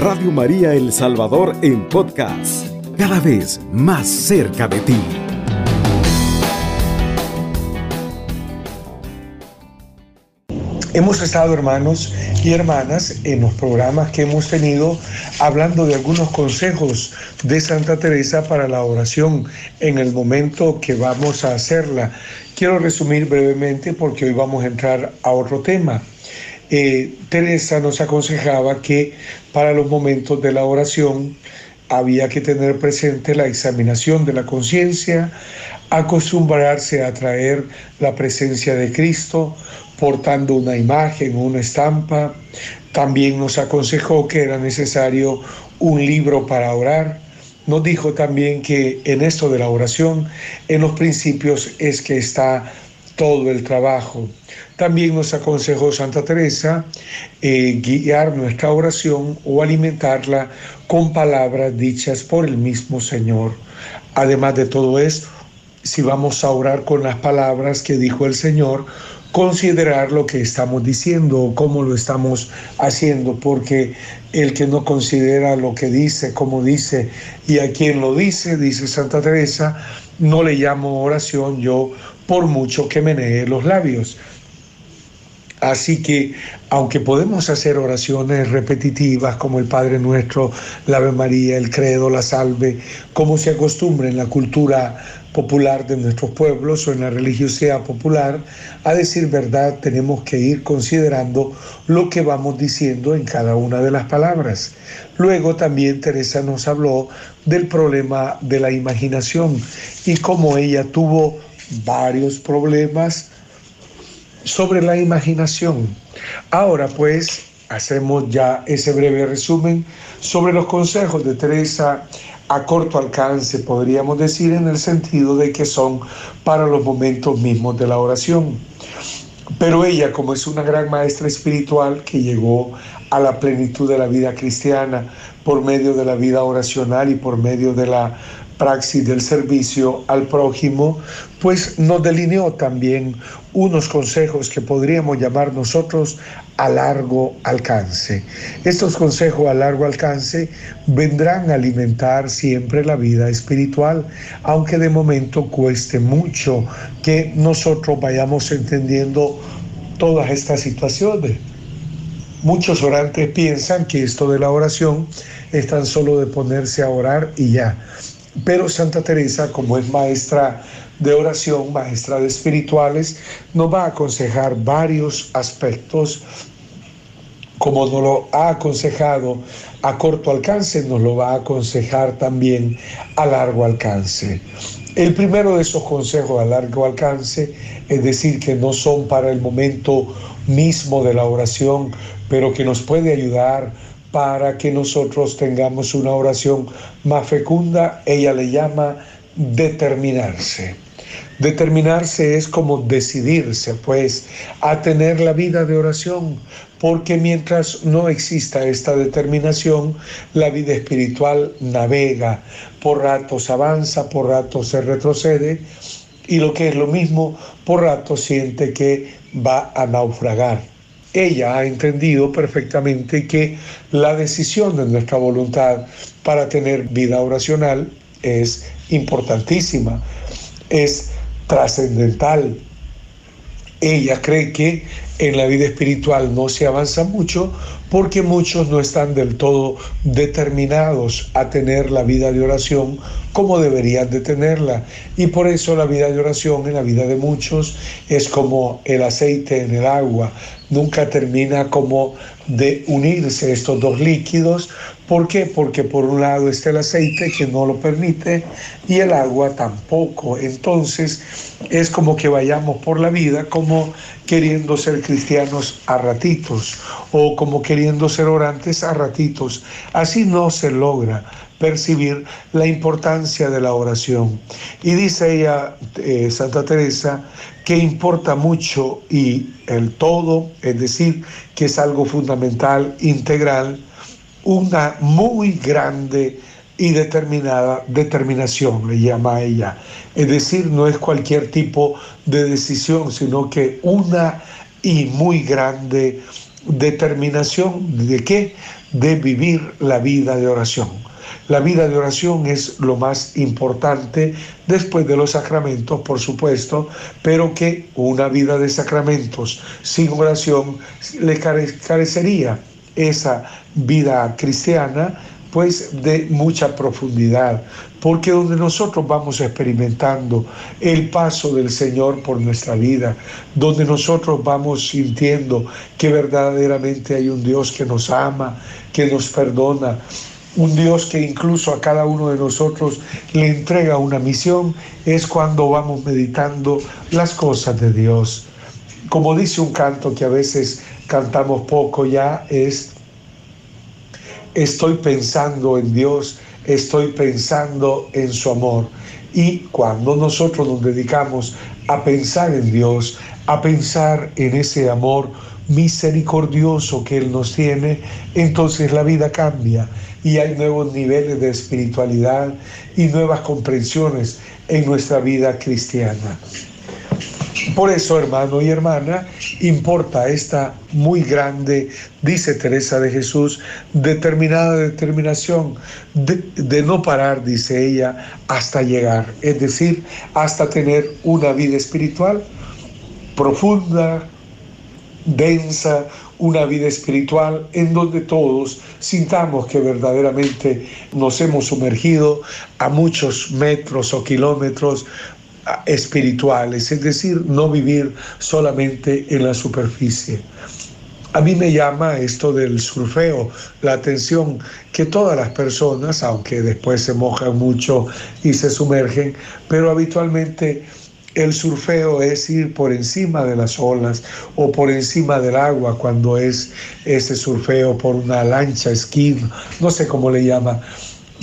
Radio María El Salvador en podcast, cada vez más cerca de ti. Hemos estado, hermanos y hermanas, en los programas que hemos tenido hablando de algunos consejos de Santa Teresa para la oración en el momento que vamos a hacerla. Quiero resumir brevemente porque hoy vamos a entrar a otro tema. Eh, Teresa nos aconsejaba que para los momentos de la oración había que tener presente la examinación de la conciencia, acostumbrarse a traer la presencia de Cristo portando una imagen, una estampa. También nos aconsejó que era necesario un libro para orar. Nos dijo también que en esto de la oración, en los principios es que está todo el trabajo. También nos aconsejó Santa Teresa eh, guiar nuestra oración o alimentarla con palabras dichas por el mismo Señor. Además de todo esto, si vamos a orar con las palabras que dijo el Señor, considerar lo que estamos diciendo o cómo lo estamos haciendo, porque el que no considera lo que dice, cómo dice y a quien lo dice, dice Santa Teresa, no le llamo oración yo por mucho que menee los labios. Así que, aunque podemos hacer oraciones repetitivas como el Padre Nuestro, la Ave María, el Credo, la Salve, como se acostumbra en la cultura popular de nuestros pueblos o en la religiosidad popular, a decir verdad tenemos que ir considerando lo que vamos diciendo en cada una de las palabras. Luego también Teresa nos habló del problema de la imaginación y cómo ella tuvo varios problemas sobre la imaginación. Ahora pues hacemos ya ese breve resumen sobre los consejos de Teresa a corto alcance, podríamos decir, en el sentido de que son para los momentos mismos de la oración. Pero ella, como es una gran maestra espiritual que llegó a la plenitud de la vida cristiana por medio de la vida oracional y por medio de la praxis del servicio al prójimo, pues nos delineó también unos consejos que podríamos llamar nosotros a largo alcance. Estos consejos a largo alcance vendrán a alimentar siempre la vida espiritual, aunque de momento cueste mucho que nosotros vayamos entendiendo todas estas situaciones. Muchos orantes piensan que esto de la oración es tan solo de ponerse a orar y ya. Pero Santa Teresa, como es maestra de oración, maestra de espirituales, nos va a aconsejar varios aspectos, como nos lo ha aconsejado a corto alcance, nos lo va a aconsejar también a largo alcance. El primero de esos consejos a largo alcance, es decir, que no son para el momento mismo de la oración, pero que nos puede ayudar para que nosotros tengamos una oración más fecunda, ella le llama determinarse. Determinarse es como decidirse, pues, a tener la vida de oración, porque mientras no exista esta determinación, la vida espiritual navega, por ratos avanza, por ratos se retrocede, y lo que es lo mismo, por ratos siente que va a naufragar ella ha entendido perfectamente que la decisión de nuestra voluntad para tener vida oracional es importantísima, es trascendental. Ella cree que en la vida espiritual no se avanza mucho porque muchos no están del todo determinados a tener la vida de oración como deberían de tenerla. Y por eso la vida de oración en la vida de muchos es como el aceite en el agua nunca termina como de unirse estos dos líquidos. ¿Por qué? Porque por un lado está el aceite que no lo permite y el agua tampoco. Entonces es como que vayamos por la vida como queriendo ser cristianos a ratitos o como queriendo ser orantes a ratitos. Así no se logra percibir la importancia de la oración. Y dice ella, eh, Santa Teresa, que importa mucho y el todo, es decir, que es algo fundamental, integral, una muy grande y determinada determinación, le llama a ella. Es decir, no es cualquier tipo de decisión, sino que una y muy grande determinación de qué? De vivir la vida de oración. La vida de oración es lo más importante después de los sacramentos, por supuesto, pero que una vida de sacramentos sin oración le carecería esa vida cristiana pues de mucha profundidad, porque donde nosotros vamos experimentando el paso del Señor por nuestra vida, donde nosotros vamos sintiendo que verdaderamente hay un Dios que nos ama, que nos perdona, un Dios que incluso a cada uno de nosotros le entrega una misión, es cuando vamos meditando las cosas de Dios. Como dice un canto que a veces cantamos poco ya, es estoy pensando en Dios, estoy pensando en su amor. Y cuando nosotros nos dedicamos a pensar en Dios, a pensar en ese amor misericordioso que Él nos tiene, entonces la vida cambia y hay nuevos niveles de espiritualidad y nuevas comprensiones en nuestra vida cristiana. Por eso, hermano y hermana, importa esta muy grande, dice Teresa de Jesús, determinada determinación de, no parar, dice ella, hasta llegar, es decir, hasta tener una vida espiritual profunda, densa, una vida espiritual en donde todos sintamos que verdaderamente nos hemos sumergido a muchos metros o kilómetros espirituales, es decir, no vivir solamente en la superficie. A mí me llama esto del surfeo la atención que todas las personas, aunque después se mojan mucho y se sumergen, pero habitualmente el surfeo es ir por encima de las olas o por encima del agua cuando es ese surfeo por una lancha, esquí, no sé cómo le llama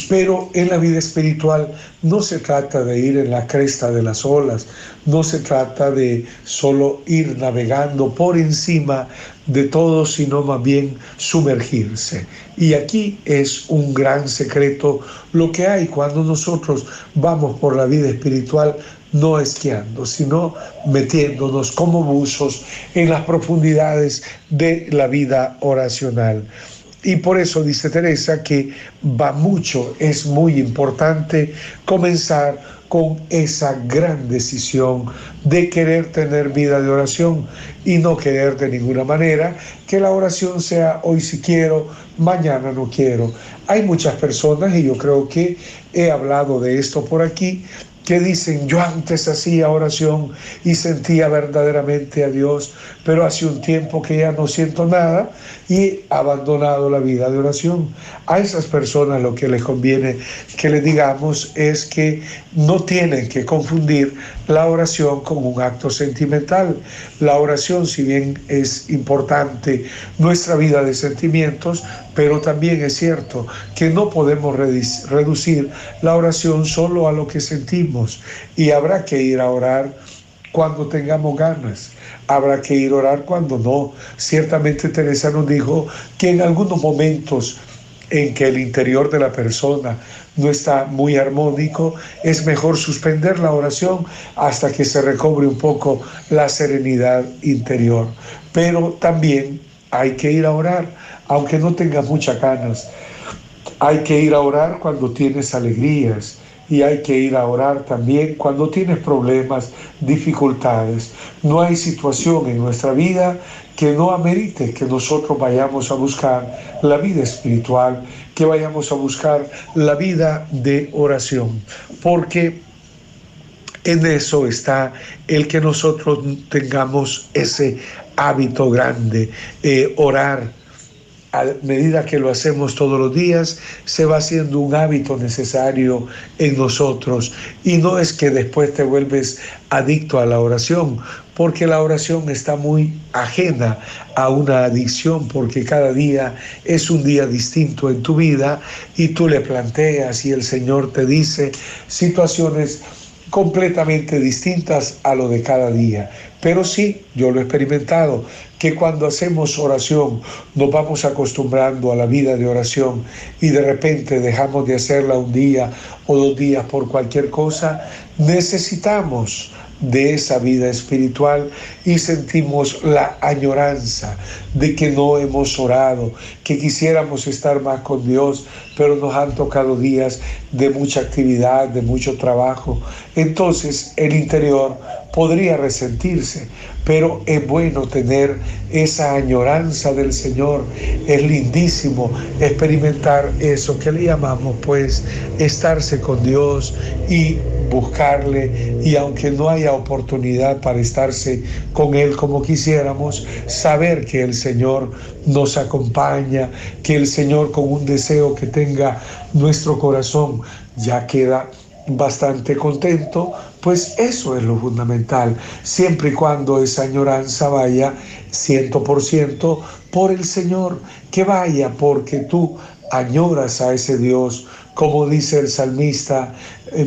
pero en la vida espiritual no se trata de ir en la cresta de las olas, no se trata de solo ir navegando por encima de todo, sino más bien sumergirse. Y aquí es un gran secreto lo que hay cuando nosotros vamos por la vida espiritual no esquiando, sino metiéndonos como buzos en las profundidades de la vida oracional. Y por eso dice Teresa que va mucho, es muy importante comenzar con esa gran decisión de querer tener vida de oración y no querer de ninguna manera que la oración sea hoy si quiero, mañana no quiero. Hay muchas personas, y yo creo que he hablado de esto por aquí, que dicen, yo antes hacía oración y sentía verdaderamente a Dios, pero hace un tiempo que ya no siento nada y he abandonado la vida de oración. A esas personas lo que les conviene que les digamos es que no tienen que confundir la oración con un acto sentimental. La oración, si bien es importante nuestra vida de sentimientos, pero también es cierto que no podemos reducir la oración solo a lo que sentimos y habrá que ir a orar cuando tengamos ganas. Habrá que ir a orar cuando no. Ciertamente Teresa nos dijo que en algunos momentos en que el interior de la persona no está muy armónico, es mejor suspender la oración hasta que se recobre un poco la serenidad interior. Pero también hay que ir a orar aunque no tengas muchas ganas. Hay que ir a orar cuando tienes alegrías y hay que ir a orar también cuando tienes problemas, dificultades. No hay situación en nuestra vida que no amerite que nosotros vayamos a buscar la vida espiritual, que vayamos a buscar la vida de oración, porque en eso está el que nosotros tengamos ese hábito grande, orar a medida que lo hacemos todos los días, se va haciendo un hábito necesario en nosotros. Y no es que después te vuelves adicto a la oración, porque la oración está muy ajena a una adicción, porque cada día es un día distinto en tu vida y tú le planteas y el Señor te dice situaciones completamente distintas a lo de cada día. Pero sí, yo lo he experimentado, que cuando hacemos oración nos vamos acostumbrando a la vida de oración y de repente dejamos de hacerla un día o dos días por cualquier cosa, necesitamos de esa vida espiritual y sentimos la añoranza de que no hemos orado, que quisiéramos estar más con Dios, pero nos han tocado días de mucha actividad, de mucho trabajo. Entonces el interior podría resentirse, pero es bueno tener esa añoranza del Señor. Es lindísimo experimentar eso que le llamamos pues estarse con Dios y buscarle y aunque no haya oportunidad para estarse con Él como quisiéramos, saber que el Señor nos acompaña, que el Señor con un deseo que tenga nuestro corazón ya queda bastante contento, pues eso es lo fundamental, siempre y cuando esa añoranza vaya ciento por ciento por el Señor, que vaya porque tú añoras a ese Dios, como dice el salmista,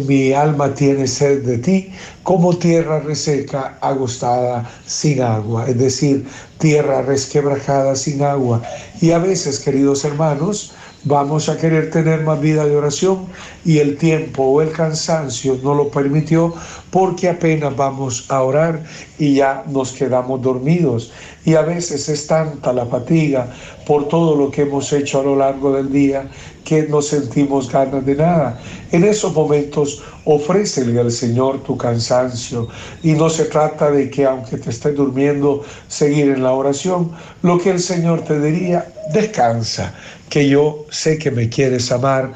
mi alma tiene sed de ti, como tierra reseca, agostada, sin agua, es decir, tierra resquebrajada sin agua. Y a veces, queridos hermanos, vamos a querer tener más vida de oración y el tiempo o el cansancio no lo permitió porque apenas vamos a orar y ya nos quedamos dormidos. Y a veces es tanta la fatiga por todo lo que hemos hecho a lo largo del día que no sentimos ganas de nada. En esos momentos ofrécele al Señor tu cansancio y no se trata de que aunque te estés durmiendo, seguir en la oración. Lo que el Señor te diría, descansa, que yo sé que me quieres amar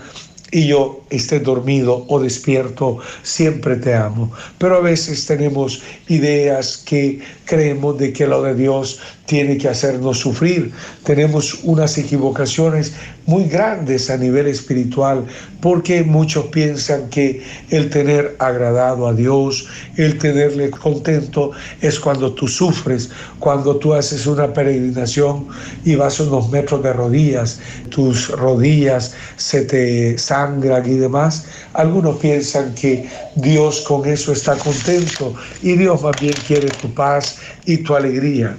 y yo esté dormido o despierto, siempre te amo. Pero a veces tenemos ideas que creemos de que lo de Dios tiene que hacernos sufrir. Tenemos unas equivocaciones muy grandes a nivel espiritual porque muchos piensan que el tener agradado a Dios, el tenerle contento es cuando tú sufres, cuando tú haces una peregrinación y vas unos metros de rodillas, tus rodillas se te sangran y demás. Algunos piensan que Dios con eso está contento y Dios más bien quiere tu paz y tu alegría.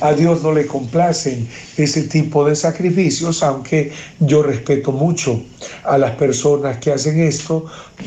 A Dios no le complacen ese tipo de sacrificios, aunque yo respeto mucho a las personas que hacen esto,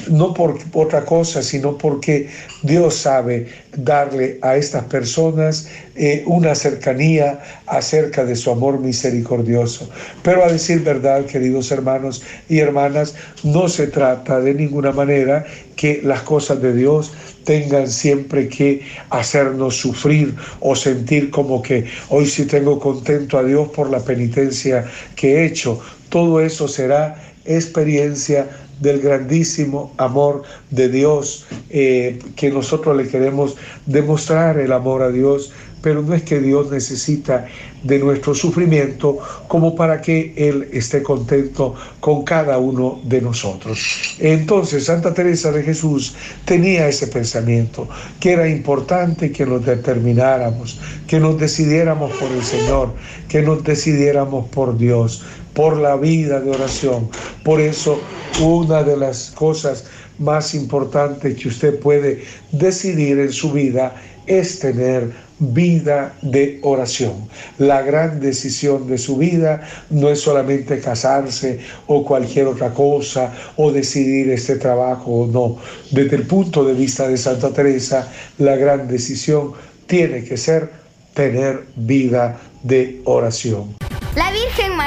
no por otra cosa, sino porque Dios sabe darle a estas personas eh, una cercanía acerca de su amor misericordioso. Pero a decir verdad, queridos hermanos y hermanas, no se trata de ninguna manera que las cosas de Dios tengan siempre que hacernos sufrir o sentir como que hoy sí tengo contento a Dios por la penitencia que he hecho. Todo eso será experiencia del grandísimo amor de Dios, eh, que nosotros le queremos demostrar el amor a Dios pero no es que Dios necesita de nuestro sufrimiento como para que Él esté contento con cada uno de nosotros. Entonces Santa Teresa de Jesús tenía ese pensamiento, que era importante que nos determináramos, que nos decidiéramos por el Señor, que nos decidiéramos por Dios, por la vida de oración. Por eso una de las cosas más importantes que usted puede decidir en su vida es tener vida de oración. La gran decisión de su vida no es solamente casarse o cualquier otra cosa o decidir este trabajo o no. Desde el punto de vista de Santa Teresa, la gran decisión tiene que ser tener vida de oración.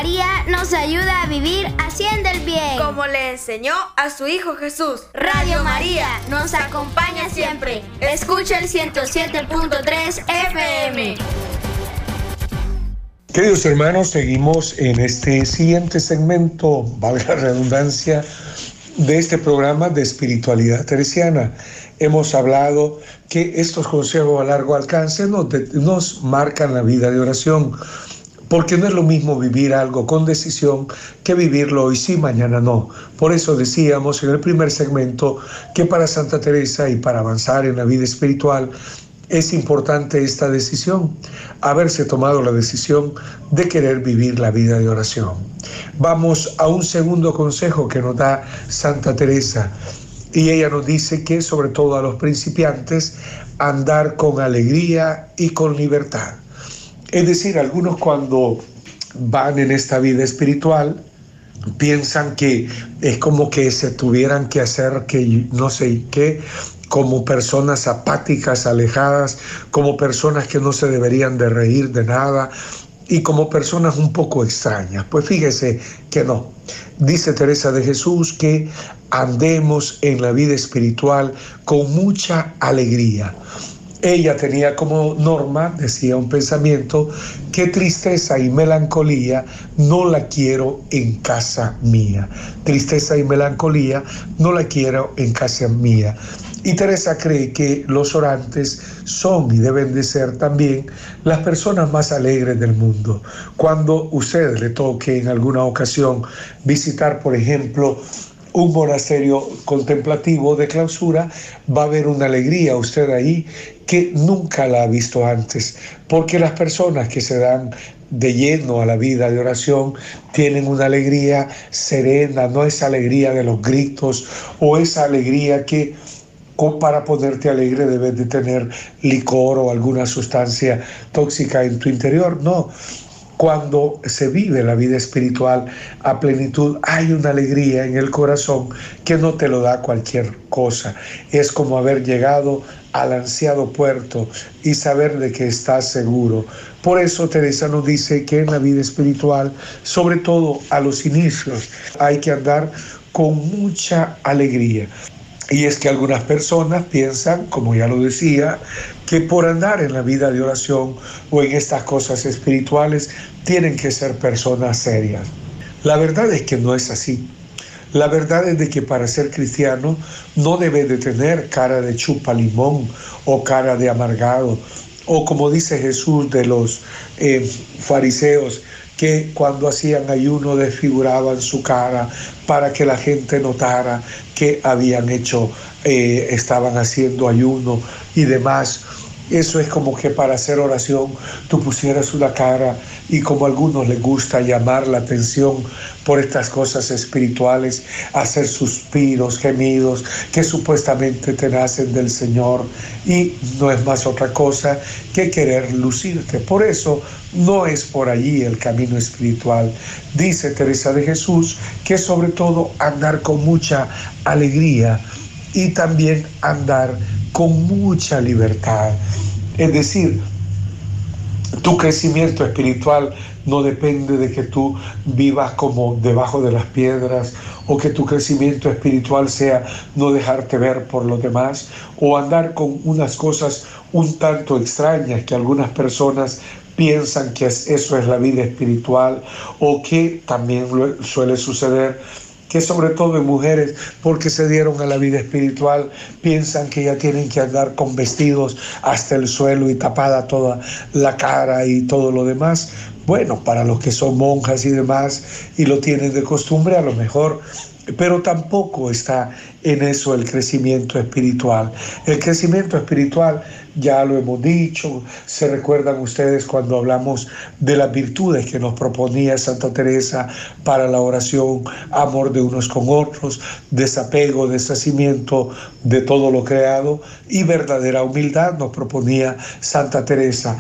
María nos ayuda a vivir haciendo el bien. Como le enseñó a su Hijo Jesús. Radio María nos acompaña siempre. Escucha el 107.3 FM. Queridos hermanos, seguimos en este siguiente segmento, valga la redundancia, de este programa de espiritualidad teresiana. Hemos hablado que estos consejos a largo alcance nos, nos marcan la vida de oración porque no es lo mismo vivir algo con decisión que vivirlo hoy sí, mañana no. Por eso decíamos en el primer segmento que para Santa Teresa y para avanzar en la vida espiritual es importante esta decisión, haberse tomado la decisión de querer vivir la vida de oración. Vamos a un segundo consejo que nos da Santa Teresa y ella nos dice que sobre todo a los principiantes andar con alegría y con libertad. Es decir, algunos cuando van en esta vida espiritual piensan que es como que se tuvieran que hacer que no sé qué como personas apáticas, alejadas, como personas que no se deberían de reír de nada y como personas un poco extrañas. Pues fíjese que no. Dice Teresa de Jesús que andemos en la vida espiritual con mucha alegría. Ella tenía como norma, decía un pensamiento, que tristeza y melancolía no la quiero en casa mía. Tristeza y melancolía no la quiero en casa mía. Y Teresa cree que los orantes son y deben de ser también las personas más alegres del mundo. Cuando usted le toque en alguna ocasión visitar, por ejemplo, un monasterio contemplativo de clausura, va a haber una alegría usted ahí que nunca la ha visto antes, porque las personas que se dan de lleno a la vida de oración tienen una alegría serena, no esa alegría de los gritos o esa alegría que para ponerte alegre debes de tener licor o alguna sustancia tóxica en tu interior. No, cuando se vive la vida espiritual a plenitud, hay una alegría en el corazón que no te lo da cualquier cosa. Es como haber llegado al ansiado puerto y saber de que estás seguro. Por eso Teresa nos dice que en la vida espiritual, sobre todo a los inicios, hay que andar con mucha alegría. Y es que algunas personas piensan, como ya lo decía, que por andar en la vida de oración o en estas cosas espirituales tienen que ser personas serias. La verdad es que no es así. La verdad es de que para ser cristiano no debe de tener cara de chupa limón o cara de amargado o como dice Jesús de los eh, fariseos que cuando hacían ayuno desfiguraban su cara para que la gente notara que habían hecho, eh, estaban haciendo ayuno y demás. Eso es como que para hacer oración tú pusieras una cara y como a algunos les gusta llamar la atención por estas cosas espirituales, hacer suspiros, gemidos que supuestamente te nacen del Señor y no es más otra cosa que querer lucirte. Por eso no es por allí el camino espiritual. Dice Teresa de Jesús que sobre todo andar con mucha alegría y también andar con mucha libertad. Es decir, tu crecimiento espiritual no depende de que tú vivas como debajo de las piedras o que tu crecimiento espiritual sea no dejarte ver por los demás o andar con unas cosas un tanto extrañas que algunas personas piensan que eso es la vida espiritual o que también suele suceder que sobre todo en mujeres, porque se dieron a la vida espiritual, piensan que ya tienen que andar con vestidos hasta el suelo y tapada toda la cara y todo lo demás. Bueno, para los que son monjas y demás y lo tienen de costumbre, a lo mejor pero tampoco está en eso el crecimiento espiritual. El crecimiento espiritual, ya lo hemos dicho, se recuerdan ustedes cuando hablamos de las virtudes que nos proponía Santa Teresa para la oración, amor de unos con otros, desapego, deshacimiento de todo lo creado y verdadera humildad nos proponía Santa Teresa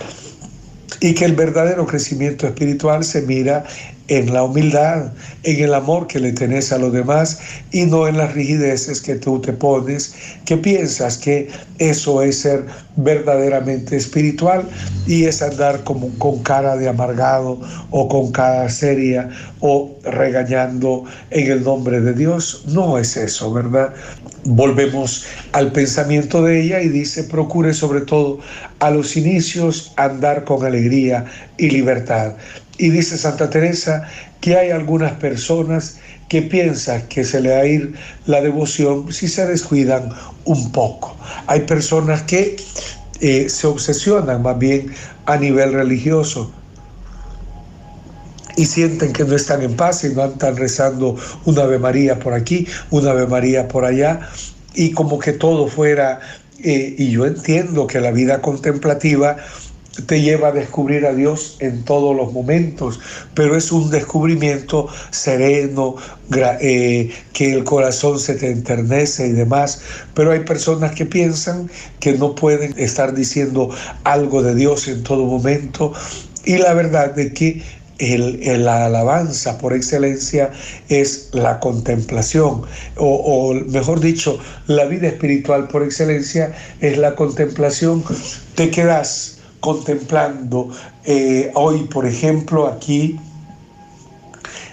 y que el verdadero crecimiento espiritual se mira en la humildad, en el amor que le tenés a los demás y no en las rigideces que tú te pones, que piensas que eso es ser verdaderamente espiritual y es andar como con cara de amargado o con cara seria o regañando en el nombre de Dios. No es eso, ¿verdad? Volvemos al pensamiento de ella y dice, procure sobre todo a los inicios andar con alegría y libertad. Y dice Santa Teresa que hay algunas personas que piensan que se le va a ir la devoción si se descuidan un poco. Hay personas que eh, se obsesionan más bien a nivel religioso y sienten que no están en paz y no están rezando una Ave María por aquí, una Ave María por allá, y como que todo fuera, eh, y yo entiendo que la vida contemplativa te lleva a descubrir a Dios en todos los momentos, pero es un descubrimiento sereno, eh, que el corazón se te enternece y demás, pero hay personas que piensan que no pueden estar diciendo algo de Dios en todo momento y la verdad es que la alabanza por excelencia es la contemplación, o, mejor dicho, la vida espiritual por excelencia es la contemplación. Te quedas contemplando eh, hoy, por ejemplo, aquí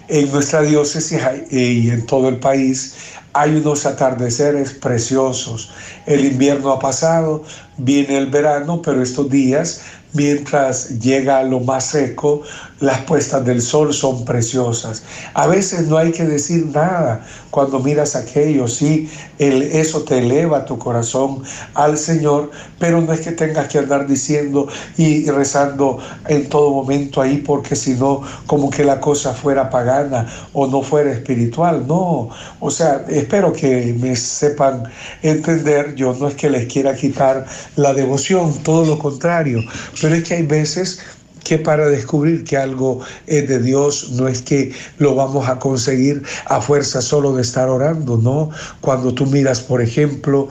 en nuestra diócesis y en todo el país hay unos atardeceres preciosos. El invierno ha pasado, viene el verano, pero estos días mientras llega lo más seco, las puestas del sol son preciosas. A veces no hay que decir nada cuando miras aquello, sí, el, eso te eleva tu corazón al Señor, pero no es que tengas que andar diciendo y rezando en todo momento ahí, porque si no, como que la cosa fuera pagana o no fuera espiritual, no. O sea, espero que me sepan entender, yo no es que les quiera quitar la devoción, todo lo contrario, pero es que hay veces que para descubrir que algo es de Dios no es que lo vamos a conseguir a fuerza solo de estar orando, ¿no? Cuando tú miras, por ejemplo,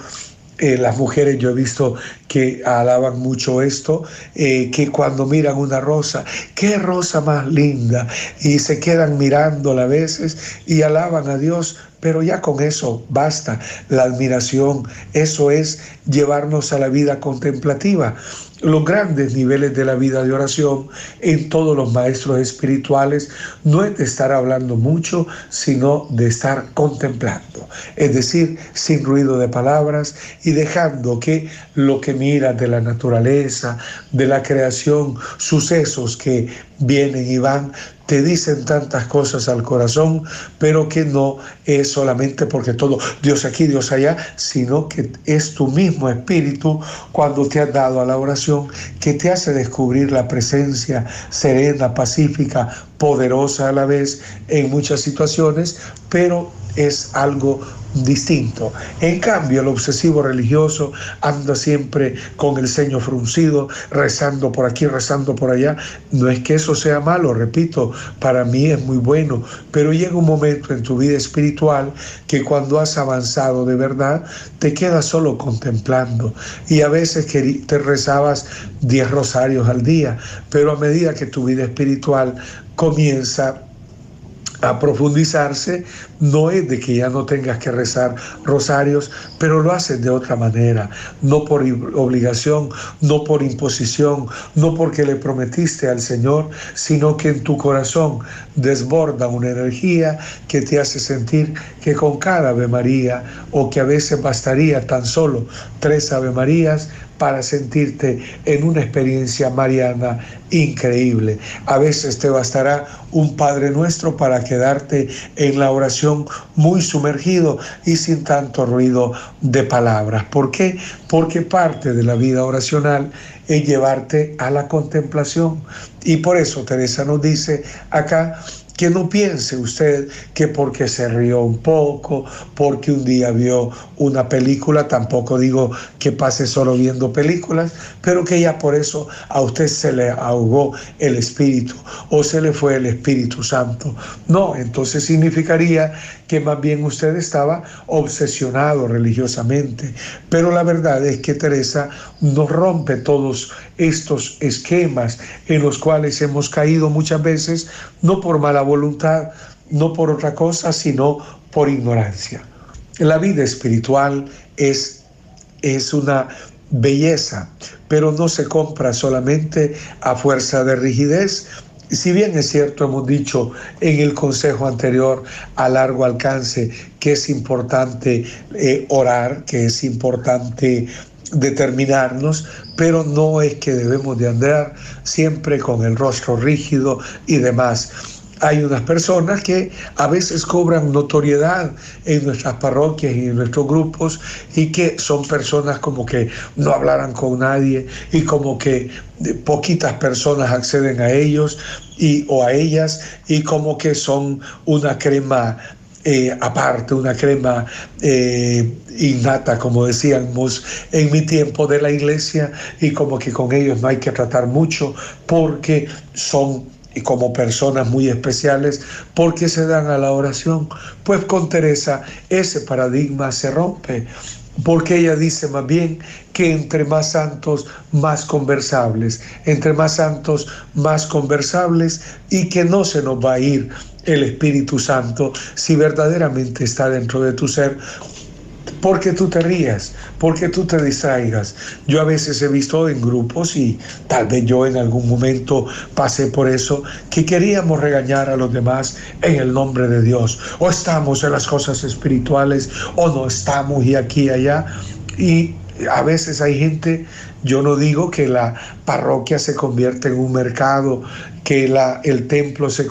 eh, las mujeres, yo he visto que alaban mucho esto, eh, que cuando miran una rosa, qué rosa más linda, y se quedan mirándola a veces y alaban a Dios, pero ya con eso basta, la admiración, eso es llevarnos a la vida contemplativa los grandes niveles de la vida de oración en todos los maestros espirituales. No es de estar hablando mucho, sino de estar contemplando, es decir, sin ruido de palabras y dejando que lo que miras de la naturaleza, de la creación, sucesos que vienen y van, te dicen tantas cosas al corazón, pero que no es solamente porque todo Dios aquí, Dios allá, sino que es tu mismo espíritu cuando te has dado a la oración que te hace descubrir la presencia serena, pacífica, poderosa a la vez en muchas situaciones, pero es algo distinto. En cambio, el obsesivo religioso anda siempre con el ceño fruncido, rezando por aquí, rezando por allá. No es que eso sea malo, repito, para mí es muy bueno, pero llega un momento en tu vida espiritual que cuando has avanzado de verdad, te quedas solo contemplando. Y a veces te rezabas 10 rosarios al día, pero a medida que tu vida espiritual comienza a profundizarse, no es de que ya no tengas que rezar rosarios, pero lo haces de otra manera, no por obligación, no por imposición, no porque le prometiste al Señor, sino que en tu corazón desborda una energía que te hace sentir que con cada Ave María, o que a veces bastaría tan solo tres Ave Marías, para sentirte en una experiencia mariana increíble. A veces te bastará un Padre nuestro para quedarte en la oración muy sumergido y sin tanto ruido de palabras. ¿Por qué? Porque parte de la vida oracional es llevarte a la contemplación. Y por eso Teresa nos dice acá que no piense usted que porque se rió un poco, porque un día vio una película, tampoco digo que pase solo viendo películas, pero que ya por eso a usted se le ahogó el Espíritu o se le fue el Espíritu Santo. No, entonces significaría que más bien usted estaba obsesionado religiosamente. Pero la verdad es que Teresa nos rompe todos estos esquemas en los cuales hemos caído muchas veces, no por mala voluntad, no por otra cosa, sino por ignorancia. La vida espiritual es, es una belleza, pero no se compra solamente a fuerza de rigidez, si bien es cierto, hemos dicho en el consejo anterior a largo alcance que es importante eh, orar, que es importante determinarnos, pero no es que debemos de andar siempre con el rostro rígido y demás. Hay unas personas que a veces cobran notoriedad en nuestras parroquias y en nuestros grupos y que son personas como que no hablaran con nadie y como que poquitas personas acceden a ellos y, o a ellas y como que son una crema eh, aparte, una crema eh, innata, como decíamos en mi tiempo de la iglesia, y como que con ellos no hay que tratar mucho porque son y como personas muy especiales porque se dan a la oración. Pues con Teresa ese paradigma se rompe porque ella dice más bien que entre más santos, más conversables, entre más santos, más conversables y que no se nos va a ir el Espíritu Santo si verdaderamente está dentro de tu ser porque tú te rías, porque tú te distraigas. Yo a veces he visto en grupos y tal vez yo en algún momento pasé por eso, que queríamos regañar a los demás en el nombre de Dios. O estamos en las cosas espirituales o no estamos y aquí y allá. Y a veces hay gente, yo no digo que la parroquia se convierte en un mercado, que el templo se,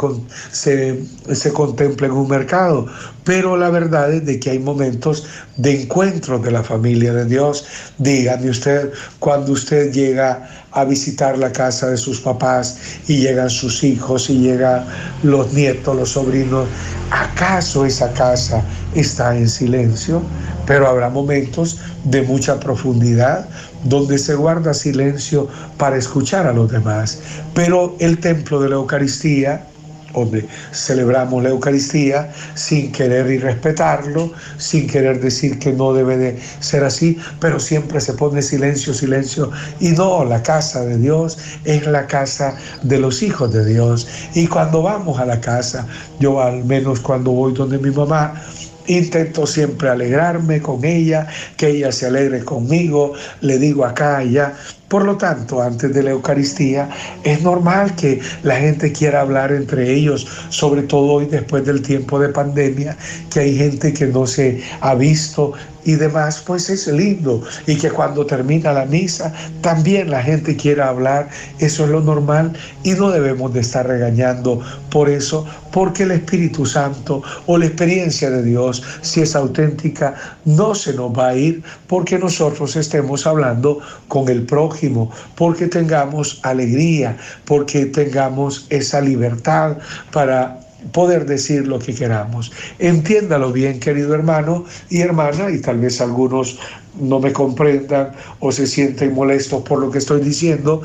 se, se contemple en un mercado, pero la verdad es de que hay momentos de encuentro de la familia de Dios. Dígame usted, cuando usted llega a visitar la casa de sus papás y llegan sus hijos y llegan los nietos, los sobrinos, ¿acaso esa casa está en silencio? Pero habrá momentos de mucha profundidad, donde se guarda silencio para escuchar a los demás. Pero el templo de la Eucaristía, donde celebramos la Eucaristía sin querer y respetarlo, sin querer decir que no debe de ser así, pero siempre se pone silencio, silencio. Y no, la casa de Dios es la casa de los hijos de Dios. Y cuando vamos a la casa, yo al menos cuando voy donde mi mamá, Intento siempre alegrarme con ella, que ella se alegre conmigo, le digo acá y allá. Por lo tanto, antes de la Eucaristía, es normal que la gente quiera hablar entre ellos, sobre todo hoy después del tiempo de pandemia, que hay gente que no se ha visto y demás, pues es lindo. Y que cuando termina la misa, también la gente quiera hablar, eso es lo normal y no debemos de estar regañando por eso, porque el Espíritu Santo o la experiencia de Dios, si es auténtica, no se nos va a ir porque nosotros estemos hablando con el prójimo, porque tengamos alegría, porque tengamos esa libertad para poder decir lo que queramos. Entiéndalo bien, querido hermano y hermana, y tal vez algunos no me comprendan o se sienten molestos por lo que estoy diciendo,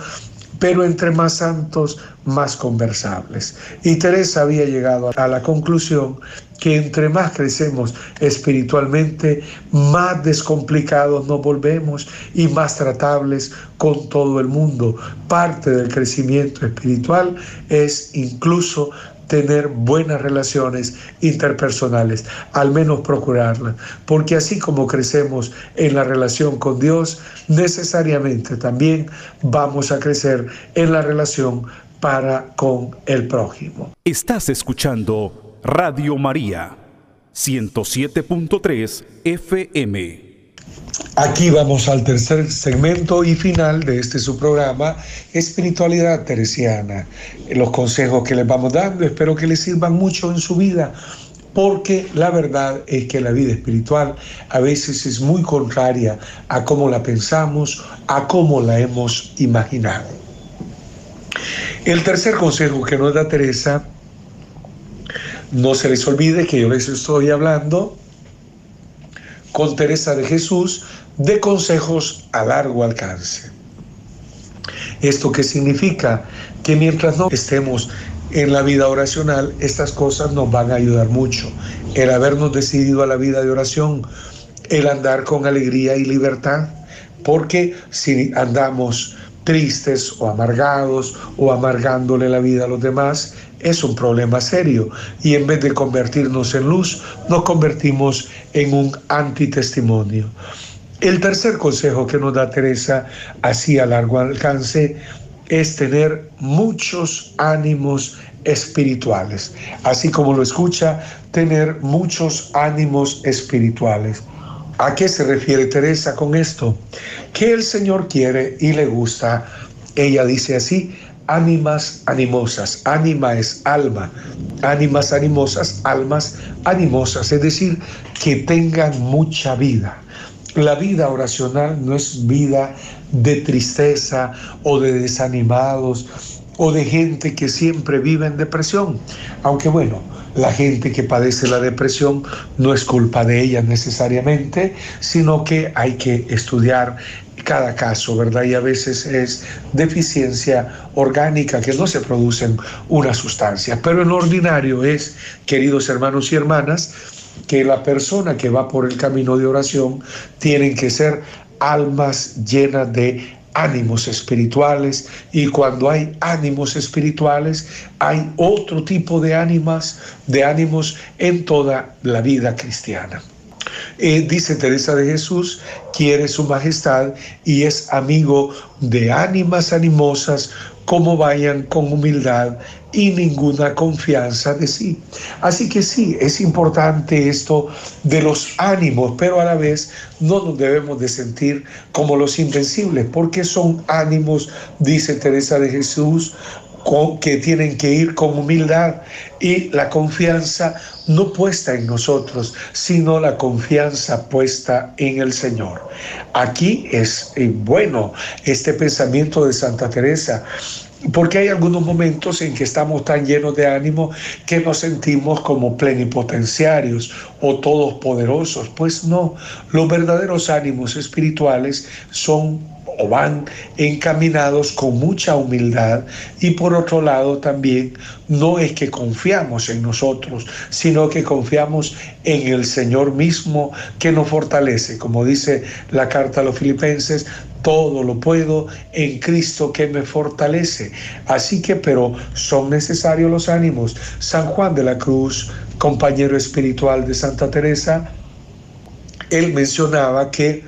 pero entre más santos, más conversables. Y Teresa había llegado a la conclusión que entre más crecemos espiritualmente, más descomplicados nos volvemos y más tratables con todo el mundo. Parte del crecimiento espiritual es incluso tener buenas relaciones interpersonales, al menos procurarlas, porque así como crecemos en la relación con Dios, necesariamente también vamos a crecer en la relación para con el prójimo. Estás escuchando Radio María 107.3 FM. Aquí vamos al tercer segmento y final de este su programa, Espiritualidad Teresiana. Los consejos que les vamos dando, espero que les sirvan mucho en su vida, porque la verdad es que la vida espiritual a veces es muy contraria a cómo la pensamos, a cómo la hemos imaginado. El tercer consejo que nos da Teresa, no se les olvide que yo les estoy hablando con Teresa de Jesús de consejos a largo alcance. ¿Esto qué significa? Que mientras no estemos en la vida oracional, estas cosas nos van a ayudar mucho. El habernos decidido a la vida de oración, el andar con alegría y libertad, porque si andamos tristes o amargados o amargándole la vida a los demás, es un problema serio y en vez de convertirnos en luz, nos convertimos en un antitestimonio. El tercer consejo que nos da Teresa, así a largo alcance, es tener muchos ánimos espirituales. Así como lo escucha, tener muchos ánimos espirituales. ¿A qué se refiere Teresa con esto? Que el Señor quiere y le gusta, ella dice así, ánimas animosas. Ánima es alma. Ánimas animosas, almas animosas. Es decir, que tengan mucha vida. La vida oracional no es vida de tristeza o de desanimados o de gente que siempre vive en depresión. Aunque bueno, la gente que padece la depresión no es culpa de ella necesariamente, sino que hay que estudiar cada caso, ¿verdad? Y a veces es deficiencia orgánica que no se producen una sustancia. Pero en ordinario es, queridos hermanos y hermanas, que la persona que va por el camino de oración tienen que ser almas llenas de ánimos espirituales y cuando hay ánimos espirituales hay otro tipo de ánimas, de ánimos en toda la vida cristiana. Eh, dice Teresa de Jesús, quiere su majestad y es amigo de ánimas animosas como vayan con humildad y ninguna confianza de sí. Así que sí, es importante esto de los ánimos, pero a la vez no nos debemos de sentir como los invencibles, porque son ánimos, dice Teresa de Jesús, que tienen que ir con humildad y la confianza no puesta en nosotros, sino la confianza puesta en el Señor. Aquí es eh, bueno este pensamiento de Santa Teresa porque hay algunos momentos en que estamos tan llenos de ánimo que nos sentimos como plenipotenciarios o todos poderosos. Pues no, los verdaderos ánimos espirituales son van encaminados con mucha humildad y por otro lado también no es que confiamos en nosotros, sino que confiamos en el Señor mismo que nos fortalece. Como dice la carta a los filipenses, todo lo puedo en Cristo que me fortalece. Así que, pero son necesarios los ánimos. San Juan de la Cruz, compañero espiritual de Santa Teresa, él mencionaba que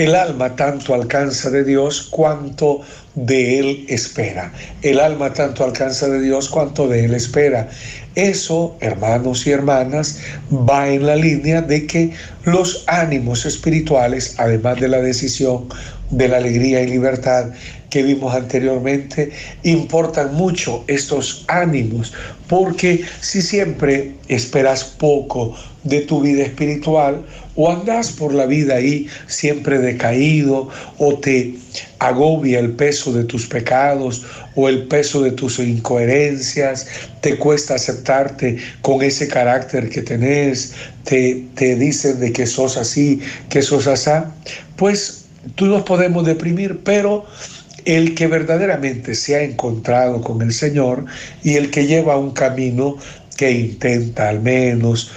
el alma tanto alcanza de Dios cuanto de Él espera. El alma tanto alcanza de Dios cuanto de Él espera. Eso, hermanos y hermanas, va en la línea de que los ánimos espirituales, además de la decisión de la alegría y libertad que vimos anteriormente, importan mucho estos ánimos, porque si siempre esperas poco de tu vida espiritual o andas por la vida ahí siempre decaído o te agobia el peso de tus pecados o el peso de tus incoherencias, te cuesta aceptarte con ese carácter que tenés, te, te dicen de que sos así, que sos así, pues tú nos podemos deprimir, pero el que verdaderamente se ha encontrado con el Señor y el que lleva un camino que intenta al menos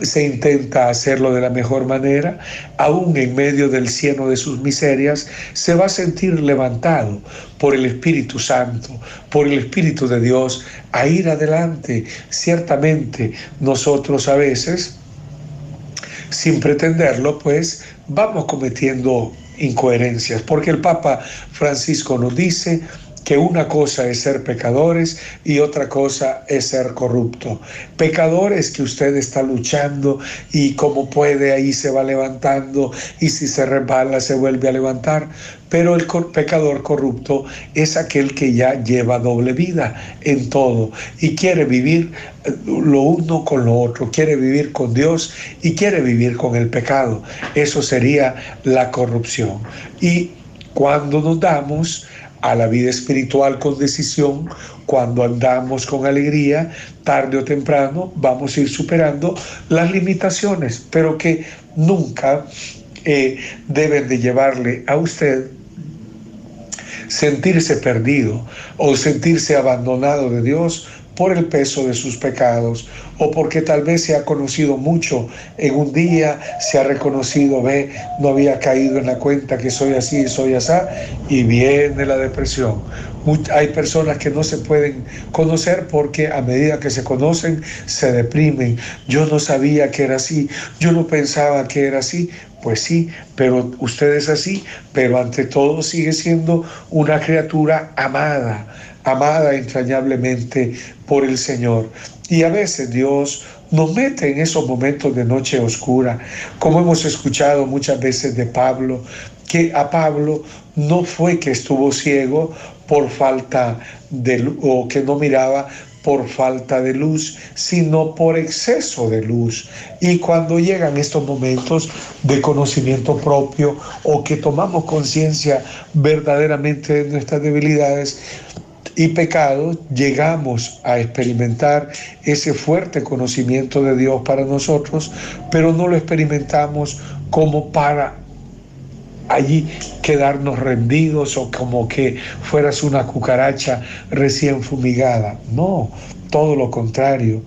se intenta hacerlo de la mejor manera, aún en medio del cieno de sus miserias, se va a sentir levantado por el Espíritu Santo, por el Espíritu de Dios, a ir adelante. Ciertamente nosotros a veces, sin pretenderlo, pues vamos cometiendo incoherencias, porque el Papa Francisco nos dice, que una cosa es ser pecadores y otra cosa es ser corrupto. Pecadores que usted está luchando y como puede ahí se va levantando y si se resbala se vuelve a levantar. Pero el pecador corrupto es aquel que ya lleva doble vida en todo y quiere vivir eh, lo uno con lo otro, quiere vivir con Dios y quiere vivir con el pecado. Eso sería la corrupción. Y cuando nos damos a la vida espiritual con decisión, cuando andamos con alegría, tarde o temprano vamos a ir superando las limitaciones, pero que nunca eh, deben de llevarle a usted sentirse perdido o sentirse abandonado de Dios por el peso de sus pecados o porque tal vez se ha conocido mucho en un día, se ha reconocido, ve, no había caído en la cuenta que soy así, soy así, y viene la depresión. Hay personas que no se pueden conocer porque a medida que se conocen se deprimen. Yo no sabía que era así, yo no pensaba que era así. Pues sí, pero usted es así, pero ante todo sigue siendo una criatura amada, amada entrañablemente por el Señor. Y a veces Dios nos mete en esos momentos de noche oscura, como hemos escuchado muchas veces de Pablo, que a Pablo no fue que estuvo ciego por falta de o que no miraba por falta de luz, sino por exceso de luz. Y cuando llegan estos momentos de conocimiento propio o que tomamos conciencia verdaderamente de nuestras debilidades, y pecados, llegamos a experimentar ese fuerte conocimiento de Dios para nosotros, pero no lo experimentamos como para allí quedarnos rendidos o como que fueras una cucaracha recién fumigada. No, todo lo contrario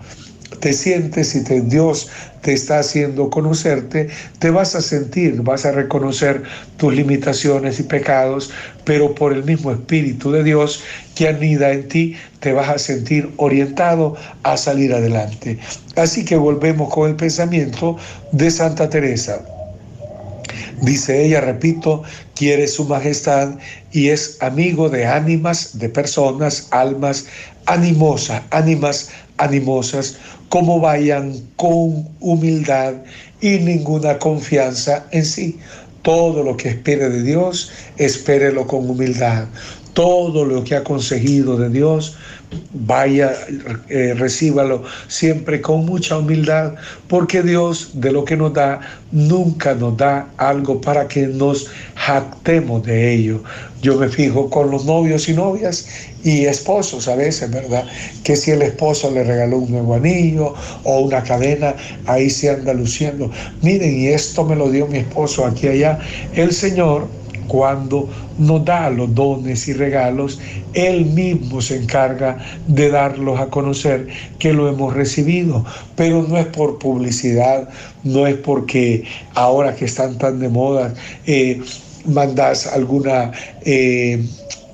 te sientes y te, Dios te está haciendo conocerte, te vas a sentir, vas a reconocer tus limitaciones y pecados, pero por el mismo Espíritu de Dios que anida en ti, te vas a sentir orientado a salir adelante. Así que volvemos con el pensamiento de Santa Teresa. Dice ella, repito, quiere su majestad y es amigo de ánimas, de personas, almas animosas, ánimas animosas, como vayan con humildad y ninguna confianza en sí. Todo lo que espere de Dios, espérelo con humildad. Todo lo que ha conseguido de Dios, vaya, eh, recíbalo siempre con mucha humildad, porque Dios de lo que nos da, nunca nos da algo para que nos jactemos de ello. Yo me fijo con los novios y novias y esposos a veces, ¿verdad? Que si el esposo le regaló un nuevo anillo o una cadena, ahí se anda luciendo. Miren, y esto me lo dio mi esposo aquí allá. El Señor cuando nos da los dones y regalos, Él mismo se encarga de darlos a conocer que lo hemos recibido. Pero no es por publicidad, no es porque ahora que están tan de moda, eh, mandas alguna... Eh,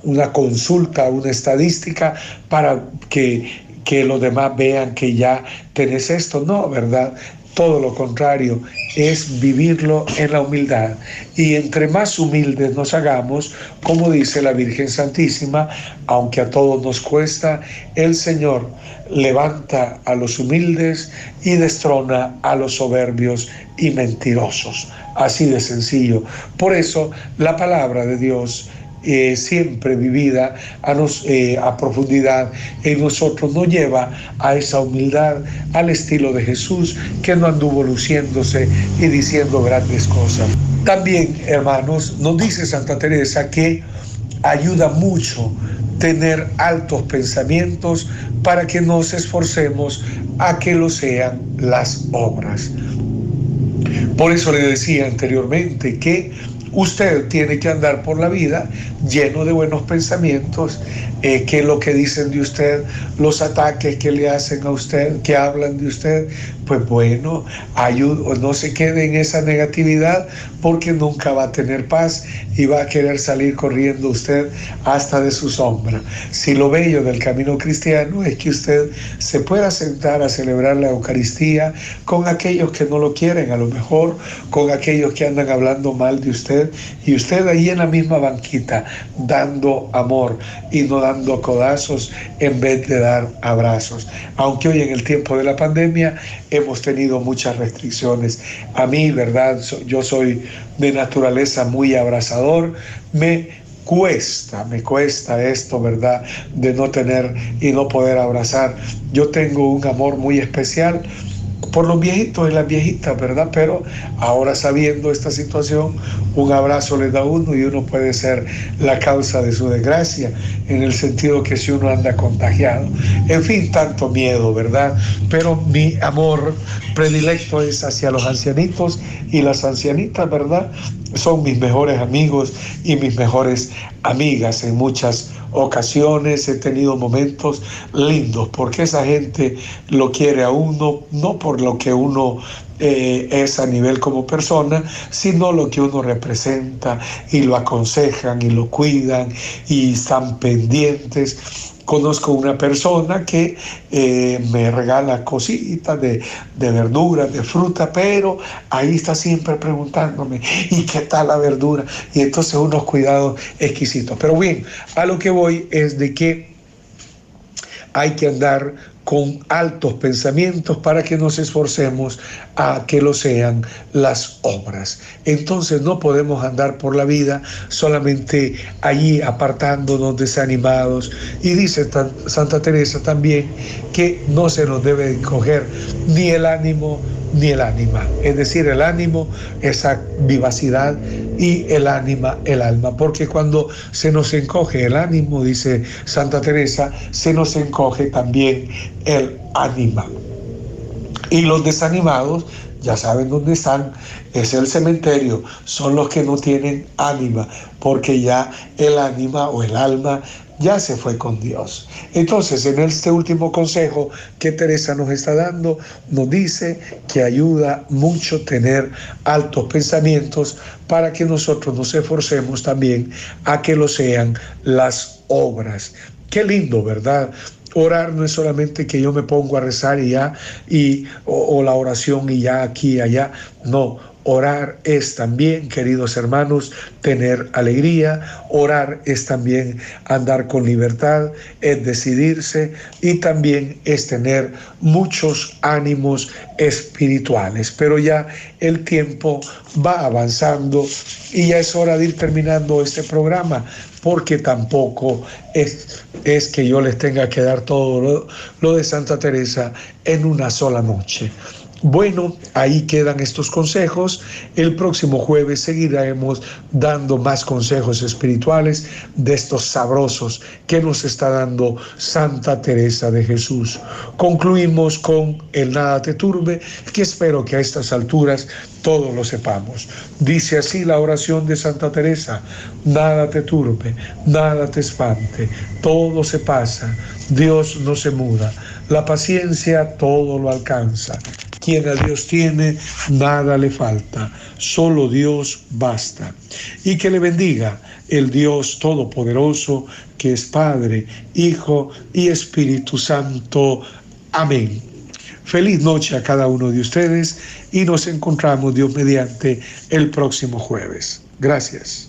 una consulta, una estadística para que, que los demás vean que ya tenés esto. No, ¿verdad? Todo lo contrario, es vivirlo en la humildad. Y entre más humildes nos hagamos, como dice la Virgen Santísima, aunque a todos nos cuesta, el Señor levanta a los humildes y destrona a los soberbios y mentirosos. Así de sencillo. Por eso la palabra de Dios eh, siempre vivida a, nos, eh, a profundidad en nosotros nos lleva a esa humildad, al estilo de Jesús, que no anduvo luciéndose y diciendo grandes cosas. También, hermanos, nos dice Santa Teresa que ayuda mucho tener altos pensamientos para que nos esforcemos a que lo sean las obras. Por eso le decía anteriormente que Usted tiene que andar por la vida lleno de buenos pensamientos, eh, que lo que dicen de usted, los ataques que le hacen a usted, que hablan de usted, pues bueno, ayuda, no se quede en esa negatividad porque nunca va a tener paz y va a querer salir corriendo usted hasta de su sombra. Si lo bello del camino cristiano es que usted se pueda sentar a celebrar la Eucaristía con aquellos que no lo quieren, a lo mejor con aquellos que andan hablando mal de usted y usted ahí en la misma banquita dando amor y no dando codazos en vez de dar abrazos. Aunque hoy en el tiempo de la pandemia hemos tenido muchas restricciones. A mí, ¿verdad? Yo soy de naturaleza muy abrazador. Me cuesta, me cuesta esto, ¿verdad? De no tener y no poder abrazar. Yo tengo un amor muy especial por los viejitos y las viejitas, ¿verdad? Pero ahora sabiendo esta situación, un abrazo le da uno y uno puede ser la causa de su desgracia, en el sentido que si uno anda contagiado. En fin, tanto miedo, ¿verdad? Pero mi amor predilecto es hacia los ancianitos y las ancianitas, ¿verdad? Son mis mejores amigos y mis mejores amigas en muchas ocasiones, he tenido momentos lindos, porque esa gente lo quiere a uno, no por lo que uno eh, es a nivel como persona, sino lo que uno representa y lo aconsejan y lo cuidan y están pendientes conozco una persona que eh, me regala cositas de, de verduras, de fruta, pero ahí está siempre preguntándome, ¿y qué tal la verdura? Y entonces unos cuidados exquisitos. Pero bien, a lo que voy es de que hay que andar con altos pensamientos para que nos esforcemos a que lo sean las obras. Entonces no podemos andar por la vida solamente allí apartándonos desanimados. Y dice Santa Teresa también que no se nos debe coger ni el ánimo ni el ánima. Es decir, el ánimo, esa vivacidad y el ánima, el alma. Porque cuando se nos encoge el ánimo, dice Santa Teresa, se nos encoge también el ánima. Y los desanimados, ya saben dónde están, es el cementerio, son los que no tienen ánima, porque ya el ánima o el alma ya se fue con Dios. Entonces, en este último consejo que Teresa nos está dando, nos dice que ayuda mucho tener altos pensamientos para que nosotros nos esforcemos también a que lo sean las obras. Qué lindo, ¿verdad? Orar no es solamente que yo me pongo a rezar y ya, y, o, o la oración y ya aquí y allá. No, Orar es también, queridos hermanos, tener alegría. Orar es también andar con libertad, es decidirse y también es tener muchos ánimos espirituales. Pero ya el tiempo va avanzando y ya es hora de ir terminando este programa porque tampoco es, es que yo les tenga que dar todo lo, lo de Santa Teresa en una sola noche. Bueno, ahí quedan estos consejos. El próximo jueves seguiremos dando más consejos espirituales de estos sabrosos que nos está dando Santa Teresa de Jesús. Concluimos con el nada te turbe, que espero que a estas alturas todos lo sepamos. Dice así la oración de Santa Teresa, nada te turbe, nada te espante, todo se pasa, Dios no se muda, la paciencia todo lo alcanza. Quien a Dios tiene, nada le falta. Solo Dios basta. Y que le bendiga el Dios Todopoderoso, que es Padre, Hijo y Espíritu Santo. Amén. Feliz noche a cada uno de ustedes y nos encontramos Dios mediante el próximo jueves. Gracias.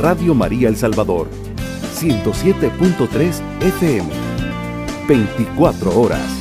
Radio María El Salvador, 107.3 FM, 24 horas.